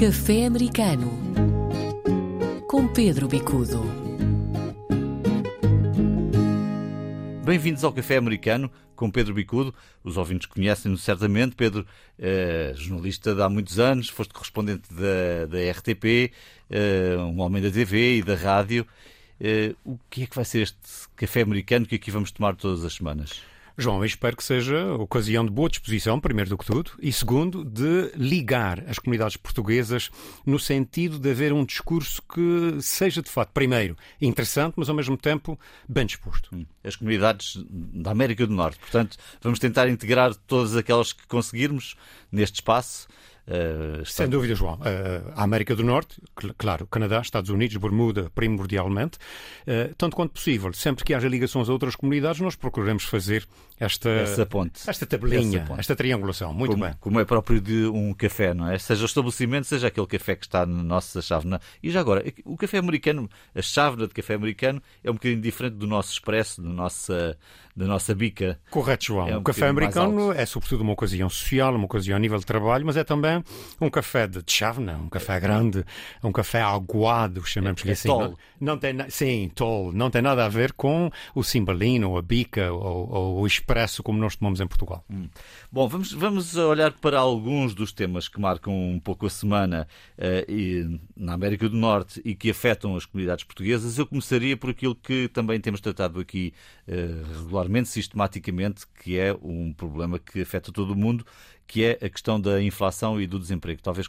Café Americano com Pedro Bicudo. Bem-vindos ao Café Americano com Pedro Bicudo. Os ouvintes conhecem-no certamente. Pedro, eh, jornalista de há muitos anos, foste correspondente da, da RTP, eh, um homem da TV e da rádio. Eh, o que é que vai ser este café americano que aqui vamos tomar todas as semanas? João, eu espero que seja ocasião de boa disposição, primeiro do que tudo, e segundo, de ligar as comunidades portuguesas no sentido de haver um discurso que seja, de facto, primeiro, interessante, mas ao mesmo tempo bem disposto. Hum. As comunidades da América do Norte. Portanto, vamos tentar integrar todas aquelas que conseguirmos neste espaço. Uh, Sem dúvida, João. Uh, a América do Norte, cl claro, Canadá, Estados Unidos, Bermuda, primordialmente, uh, tanto quanto possível. Sempre que haja ligações a outras comunidades, nós procuramos fazer esta, ponte. esta tabelinha, esta triangulação. Muito como, bem. Como é próprio de um café, não é? Seja o estabelecimento, seja aquele café que está na nossa chávena. E já agora, o café americano, a chávena de café americano, é um bocadinho diferente do nosso expresso, do nossa, da nossa bica. Correto, João. É um o café americano é sobretudo uma ocasião social, uma ocasião a nível de trabalho, mas é também um café de chávena, um café grande, um café aguado, chamamos-lhe é, é assim. Tall. Não, não tem, sim, tall. Não tem nada a ver com o cimbalino, ou a bica, ou, ou o expresso como nós tomamos em Portugal. Hum. Bom, vamos, vamos olhar para alguns dos temas que marcam um pouco a semana uh, e, na América do Norte e que afetam as comunidades portuguesas. Eu começaria por aquilo que também temos tratado aqui uh, regularmente, sistematicamente, que é um problema que afeta todo o mundo, que é a questão da inflação e do desemprego. Talvez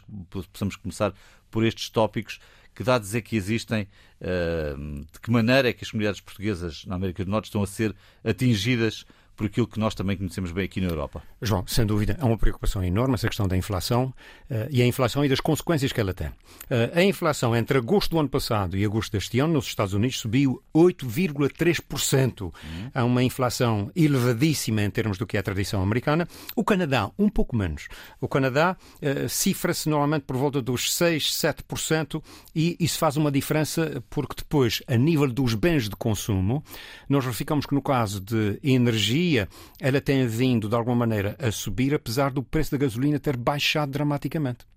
possamos começar por estes tópicos. Que dados é que existem? Uh, de que maneira é que as comunidades portuguesas na América do Norte estão a ser atingidas por aquilo que nós também conhecemos bem aqui na Europa. João, sem dúvida, é uma preocupação enorme essa questão da inflação uh, e a inflação e das consequências que ela tem. Uh, a inflação entre agosto do ano passado e agosto deste ano nos Estados Unidos subiu 8,3%. Uhum. É uma inflação elevadíssima em termos do que é a tradição americana. O Canadá, um pouco menos. O Canadá uh, cifra-se normalmente por volta dos 6, 7% e isso faz uma diferença porque depois, a nível dos bens de consumo, nós verificamos que no caso de energia ela tem vindo, de alguma maneira, a subir, apesar do preço da gasolina ter baixado dramaticamente.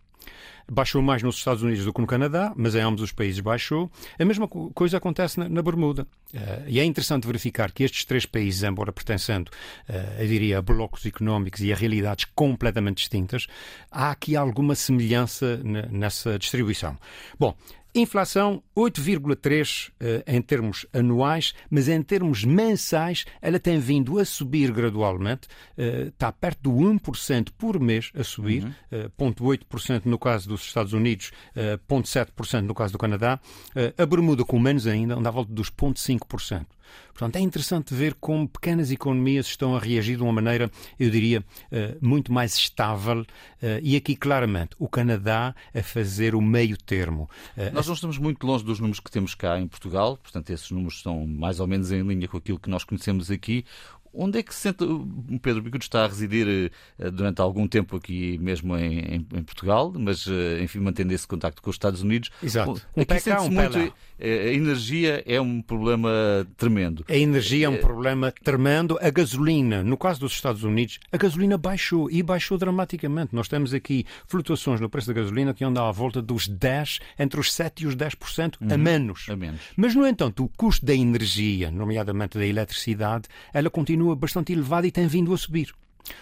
Baixou mais nos Estados Unidos do que no Canadá, mas em ambos os países baixou. A mesma coisa acontece na, na Bermuda. Uh, e é interessante verificar que estes três países, embora pertencendo, uh, eu diria, a blocos económicos e a realidades completamente distintas, há aqui alguma semelhança nessa distribuição. Bom, Inflação 8,3 uh, em termos anuais, mas em termos mensais ela tem vindo a subir gradualmente, está perto do 1% por mês a subir, uhum. uh, 0,8% no caso dos Estados Unidos, uh, 0,7% no caso do Canadá, a Bermuda com menos ainda, anda à volta dos 0,5%. Portanto, é interessante ver como pequenas economias estão a reagir de uma maneira, eu diria, eh, muito mais estável eh, e aqui claramente o Canadá a fazer o meio termo. Nós não estamos muito longe dos números que temos cá em Portugal, portanto, esses números estão mais ou menos em linha com aquilo que nós conhecemos aqui. Onde é que se sente. O Pedro Bicudo está a residir uh, durante algum tempo aqui mesmo em, em, Portugal, mas, uh, enfim, mantendo esse contacto com os Estados Unidos. Exato. Um aqui sente-se um muito. Uh, a energia é um problema tremendo. A energia é um problema tremendo. A gasolina, no caso dos Estados Unidos, a gasolina baixou e baixou dramaticamente. Nós temos aqui flutuações no preço da gasolina que andam à volta dos 10, entre os 7 e os 10% uhum. a menos. A menos. Mas, no entanto, o custo da energia, nomeadamente da eletricidade, ela continua continua bastante elevada e tem vindo a subir.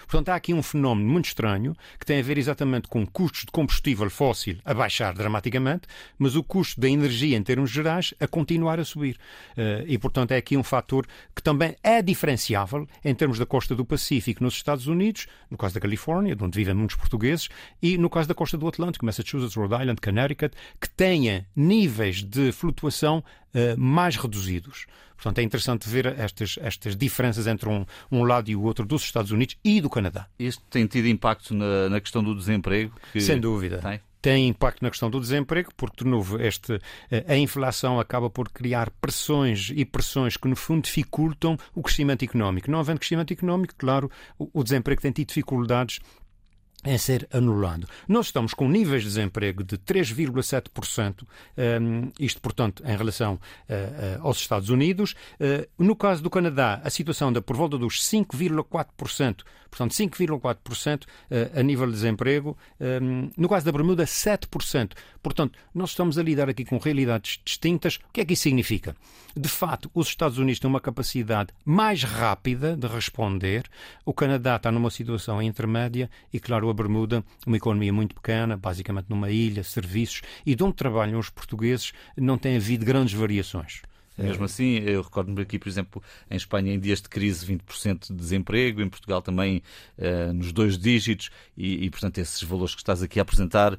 Portanto, há aqui um fenómeno muito estranho que tem a ver exatamente com custos de combustível fóssil a baixar dramaticamente, mas o custo da energia em termos gerais a continuar a subir. Eh, e, portanto, é aqui um fator que também é diferenciável em termos da costa do Pacífico nos Estados Unidos, no caso da Califórnia, de onde vivem muitos portugueses, e no caso da costa do Atlântico, Massachusetts, Rhode Island, Connecticut, que tenha níveis de flutuação uh, mais reduzidos. Portanto, é interessante ver estas, estas diferenças entre um, um lado e o outro dos Estados Unidos e do Canadá. Isto tem tido impacto na, na questão do desemprego? Sem dúvida. Tem? tem impacto na questão do desemprego, porque, de novo, este, eh, a inflação acaba por criar pressões e pressões que, no fundo, dificultam o crescimento económico. Não havendo crescimento económico, claro, o desemprego tem tido dificuldades em ser anulado. Nós estamos com níveis de desemprego de 3,7%, um, isto, portanto, em relação uh, uh, aos Estados Unidos. Uh, no caso do Canadá, a situação anda por volta dos 5,4%, portanto, 5,4% a nível de desemprego. Um, no caso da Bermuda, 7%. Portanto, nós estamos a lidar aqui com realidades distintas. O que é que isso significa? De facto, os Estados Unidos têm uma capacidade mais rápida de responder, o Canadá está numa situação intermédia e, claro, a Bermuda, uma economia muito pequena, basicamente numa ilha, serviços, e de onde trabalham os portugueses, não tem havido grandes variações. Mesmo assim, eu recordo-me aqui, por exemplo, em Espanha, em dias de crise, 20% de desemprego, em Portugal também uh, nos dois dígitos, e, e, portanto, esses valores que estás aqui a apresentar uh,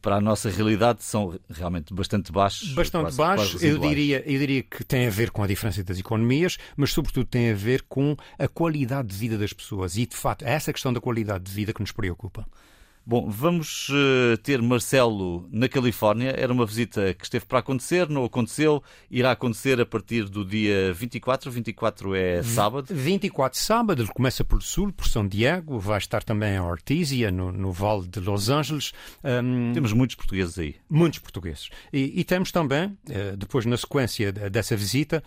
para a nossa realidade são realmente bastante baixos. Bastante quase, baixos, quase eu, diria, eu diria que tem a ver com a diferença das economias, mas, sobretudo, tem a ver com a qualidade de vida das pessoas. E, de facto, é essa questão da qualidade de vida que nos preocupa. Bom, vamos uh, ter Marcelo na Califórnia. Era uma visita que esteve para acontecer, não aconteceu. Irá acontecer a partir do dia 24. 24 é sábado. 24 sábado. Ele começa pelo sul, por São Diego. Vai estar também em Ortísia, no, no Vale de Los Angeles. Um, temos muitos portugueses aí. Muitos portugueses. E, e temos também, uh, depois na sequência dessa visita,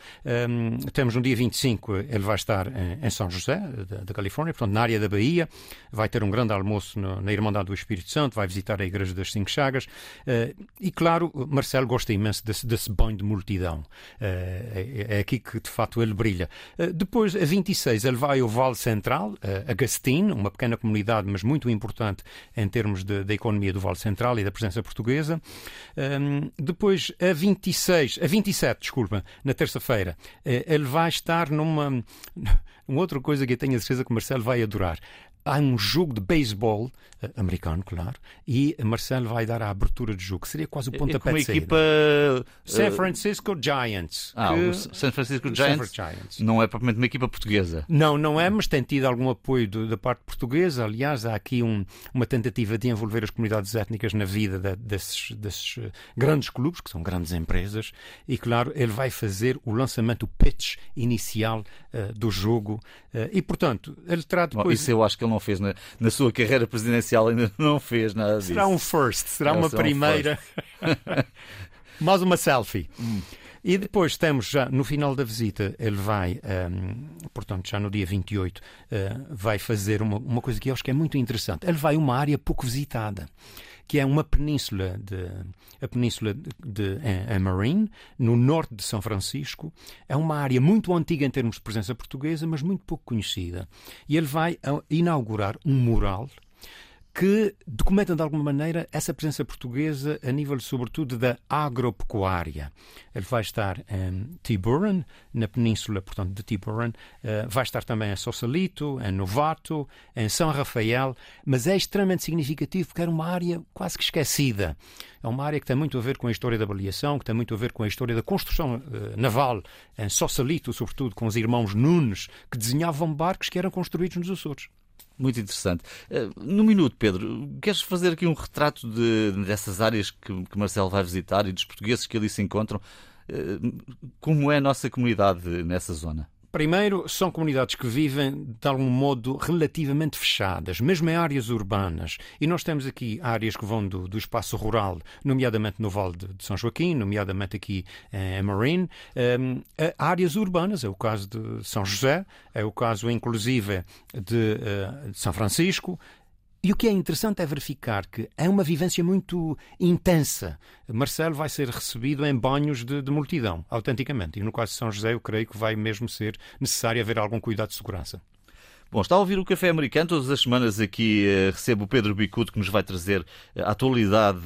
um, temos no dia 25, ele vai estar em, em São José, da, da, Califórnia, portanto, na área da Bahia. Vai ter um grande almoço no, na Irmandade do Espírito Santo, vai visitar a Igreja das Cinco Chagas uh, e, claro, Marcelo gosta imenso desse, desse banho de multidão. Uh, é, é, aqui que, de facto, ele brilha. Uh, depois, a 26, ele vai ao Vale Central, a Gastine, uma pequena comunidade, mas muito importante em termos da economia do Vale Central e da presença portuguesa. Um, depois, a 26, a 27, desculpa, na terça-feira, ele vai estar numa... Uma outra coisa que eu tenho a certeza que Marcelo vai adorar há um jogo de beisebol uh, americano, claro, e Marcelo vai dar a abertura de jogo. Seria quase o pontapé de saída. equipa... San Francisco Giants. Ah, que... o San Francisco Giants, Giants, não é propriamente uma equipa portuguesa. Não, não é, mas tem tido algum apoio do, da parte portuguesa. Aliás, há aqui um, uma tentativa de envolver as comunidades étnicas na vida de, desses, desses uh, grandes clubes, que são grandes empresas, e claro, ele vai fazer o lançamento, o pitch inicial uh, do jogo. e, portanto, ele terá depois... Bom, isso eu acho que ele não fez na, na sua carreira presidencial, ainda não fez nada disso. Será um first, será uma primeira. Um Mais uma selfie. Hum. E depois temos já no final da visita, ele vai, um, portanto, já no dia 28, uh, vai fazer uma, uma coisa que eu acho que é muito interessante. Ele vai a uma área pouco visitada que é uma península de a península de, de em Marine, no norte de São Francisco. É uma área muito antiga em termos de presença portuguesa, mas muito pouco conhecida. E ele vai inaugurar um mural que documentam de alguma maneira essa presença portuguesa a nível, sobretudo, da agropecuária. Ele vai estar em Tiburon, na península, portanto, de Tiburon, uh, vai estar também em Sausalito, em Novato, em São Rafael, mas é extremamente significativo porque era uma área quase que esquecida. É uma área que tem muito a ver com a história da avaliação, que tem muito a ver com a história da construção uh, naval em Sausalito, sobretudo com os irmãos Nunes, que desenhavam barcos que eram construídos nos Açores. Muito interessante. Eh, no minuto, Pedro, queres fazer aqui um retrato de, dessas áreas que, que Marcelo vai visitar e dos portugueses que ali se encontram? Eh, como é a nossa comunidade nessa zona? Primeiro, são comunidades que vivem de algum modo relativamente fechadas, mesmo em áreas urbanas. E nós temos aqui áreas que vão do, do espaço rural, nomeadamente no Vale de, São Joaquim, nomeadamente aqui em Marine, um, áreas urbanas, é o caso de São José, é o caso inclusive de, uh, de São Francisco, e o que é interessante é verificar que é uma vivência muito intensa. Marcelo vai ser recebido em banhos de, de, multidão, autenticamente. E no caso de São José, eu creio que vai mesmo ser necessário haver algum cuidado de segurança. Bom, está a ouvir o Café Americano. Todas as semanas aqui eh, recebo o Pedro Bicudo, que nos vai trazer eh, a atualidade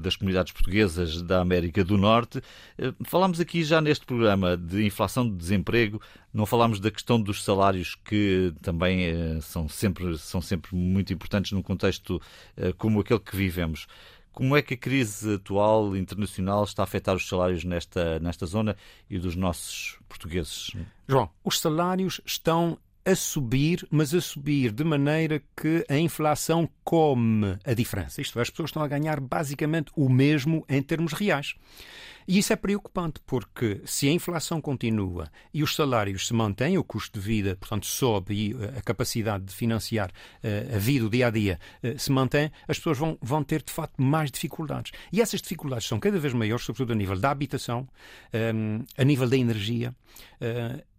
das comunidades portuguesas da América do Norte. Eh, falámos aqui já neste programa de inflação de desemprego, não falámos da questão dos salários, que também são sempre, são sempre muito importantes num contexto como aquele que vivemos. Como é que a crise atual internacional está a afetar os salários nesta, nesta zona e dos nossos portugueses? João, os salários estão a subir, mas a subir de maneira que a inflação come a diferença. Isto é, as pessoas estão a ganhar basicamente o mesmo em termos reais. E isso é preocupante, porque se a inflação continua e os salários se mantêm, o custo de vida, portanto, sobe e eh, a capacidade de financiar uh, a vida, o dia a dia, uh, se mantém, as pessoas vão, vão ter, de facto, mais dificuldades. E essas dificuldades são cada vez maiores, sobretudo a nível da habitação, um, a nível da energia.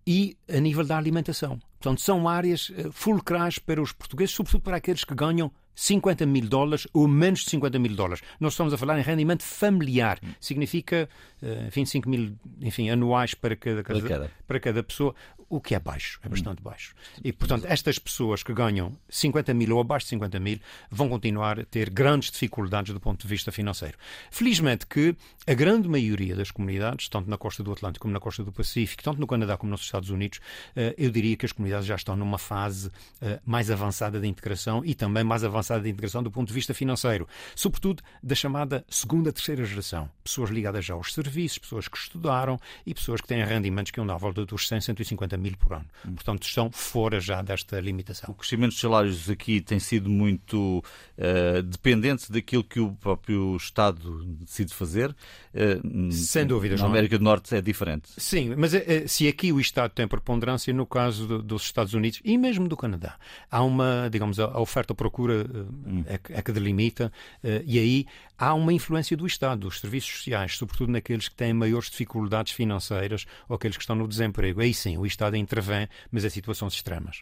E a nível da alimentação. Portanto, são áreas fulcrais para os portugueses, sobretudo para aqueles que ganham 50 mil dólares ou menos de 50 mil dólares. Nós estamos a falar em rendimento familiar. Significa 25 mil enfim, anuais para cada, para cada, para cada pessoa o que é baixo, é bastante hum. baixo. E, portanto, estas pessoas que ganham 50 mil ou abaixo de 50 mil vão continuar a ter grandes dificuldades do ponto de vista financeiro. Felizmente que a grande maioria das comunidades, tanto na costa do Atlântico como na costa do Pacífico, tanto no Canadá como nos Estados Unidos, eh, eu diria que as comunidades já estão numa fase eh, mais avançada de integração e também mais avançada de integração do ponto de vista financeiro, sobretudo da chamada segunda, terceira geração. Pessoas ligadas já aos serviços, pessoas que estudaram e pessoas que têm rendimentos que andam à volta dos 100, 150 mil por ano. Portanto, estão fora já desta limitação. O crescimento dos salários aqui tem sido muito uh, dependente daquilo que o próprio Estado decide fazer. Uh, Sem dúvida, Na América do Norte é diferente. Sim, mas uh, se aqui o Estado tem preponderância, no caso do, dos Estados Unidos e mesmo do Canadá, há uma, digamos, a, oferta-procura hum. é, é, que delimita e aí há uma influência do Estado, dos serviços sociais, sobretudo naqueles que têm maiores dificuldades financeiras ou aqueles que estão no desemprego. Aí sim, o Estado intervém, mas em situações extremas.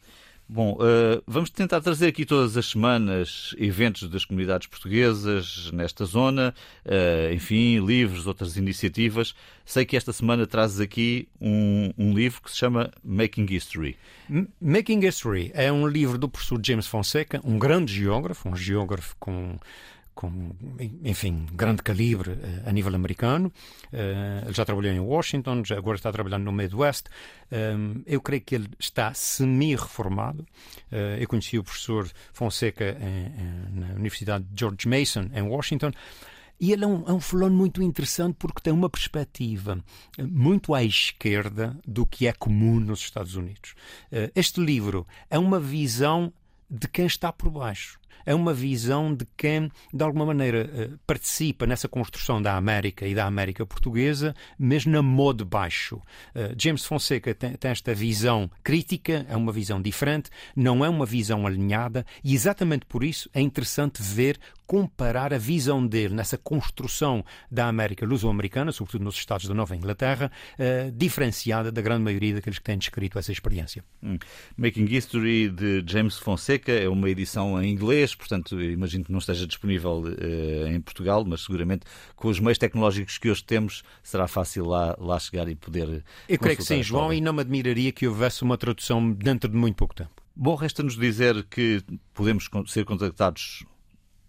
Bom, uh, vamos tentar trazer aqui todas as semanas eventos das comunidades portuguesas nesta zona, uh, enfim, livros, outras iniciativas. Sei que esta semana trazes aqui um, um, livro que se chama Making History. Making History é um livro do professor James Fonseca, um grande geógrafo, um geógrafo com com, enfim, grande calibre uh, a nível americano. Uh, ele já trabalhou em Washington, já agora está trabalhando no Midwest. Ehm, eu creio que ele está semi-reformado. Eu conheci o professor Fonseca na Universidade George Mason, em Washington. E ele é um, é um fulano muito interessante porque tem uma perspectiva muito à esquerda do que é comum nos Estados Unidos. Este livro é uma visão de quem está por baixo é uma visão de quem, de alguma maneira, eh, participa nessa construção da América e da América portuguesa, mas na modo baixo. Eh, James Fonseca tem, esta visão crítica, é uma visão diferente, não é uma visão alinhada, e exatamente por isso é interessante ver comparar a visão dele nessa construção da América luso-americana, sobretudo nos Estados da Nova Inglaterra, uh, diferenciada da grande maioria daqueles que têm descrito essa experiência. Hum. Making History de James Fonseca é uma edição em inglês, portanto, imagino que não esteja disponível uh, em Portugal, mas seguramente com os meios tecnológicos que hoje temos será fácil lá, lá chegar e poder. Eu creio que sim, João, e não me admiraria que houvesse uma tradução dentro de muito pouco tempo. Bom, resta-nos dizer que podemos ser contactados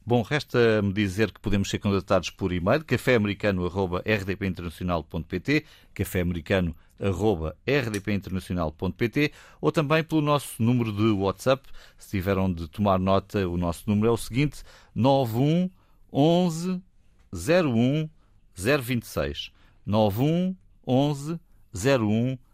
Bom, resta-me dizer que podemos ser contactados por e-mail caféamericano.rdpinternacional.pt caféamericano.rdpinternacional.pt ou também pelo nosso número de WhatsApp. Se tiveram de tomar nota, o nosso número é o seguinte: 91 11 01 026. 91 11 01 026.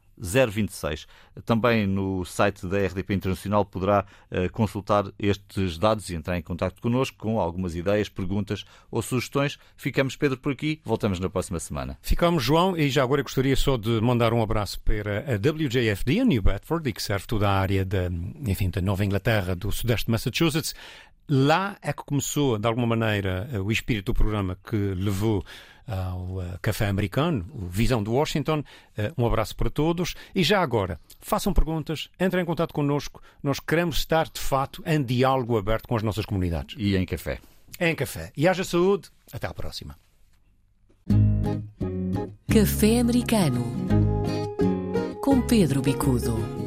Também no site da RDP Internacional poderá uh, consultar estes dados e entrar em contato connosco com algumas ideias, perguntas ou sugestões. Ficamos, Pedro, por aqui. Voltamos na próxima semana. Ficamos, João, e já agora gostaria só de mandar um abraço para a WJFD, a New Bedford, e que serve toda a área da, enfim, da Nova Inglaterra, do Sudeste de Massachusetts. Lá é que começou, de alguma maneira, o espírito do programa que levou ao uh, Café Americano, o Visão de Washington. Uh, um abraço para todos. E já agora, façam perguntas, entrem em contato connosco. Nós queremos estar, de fato, em diálogo aberto com as nossas comunidades. E em café. Em café. E haja saúde. Até à próxima. Café Americano com Pedro Bicudo.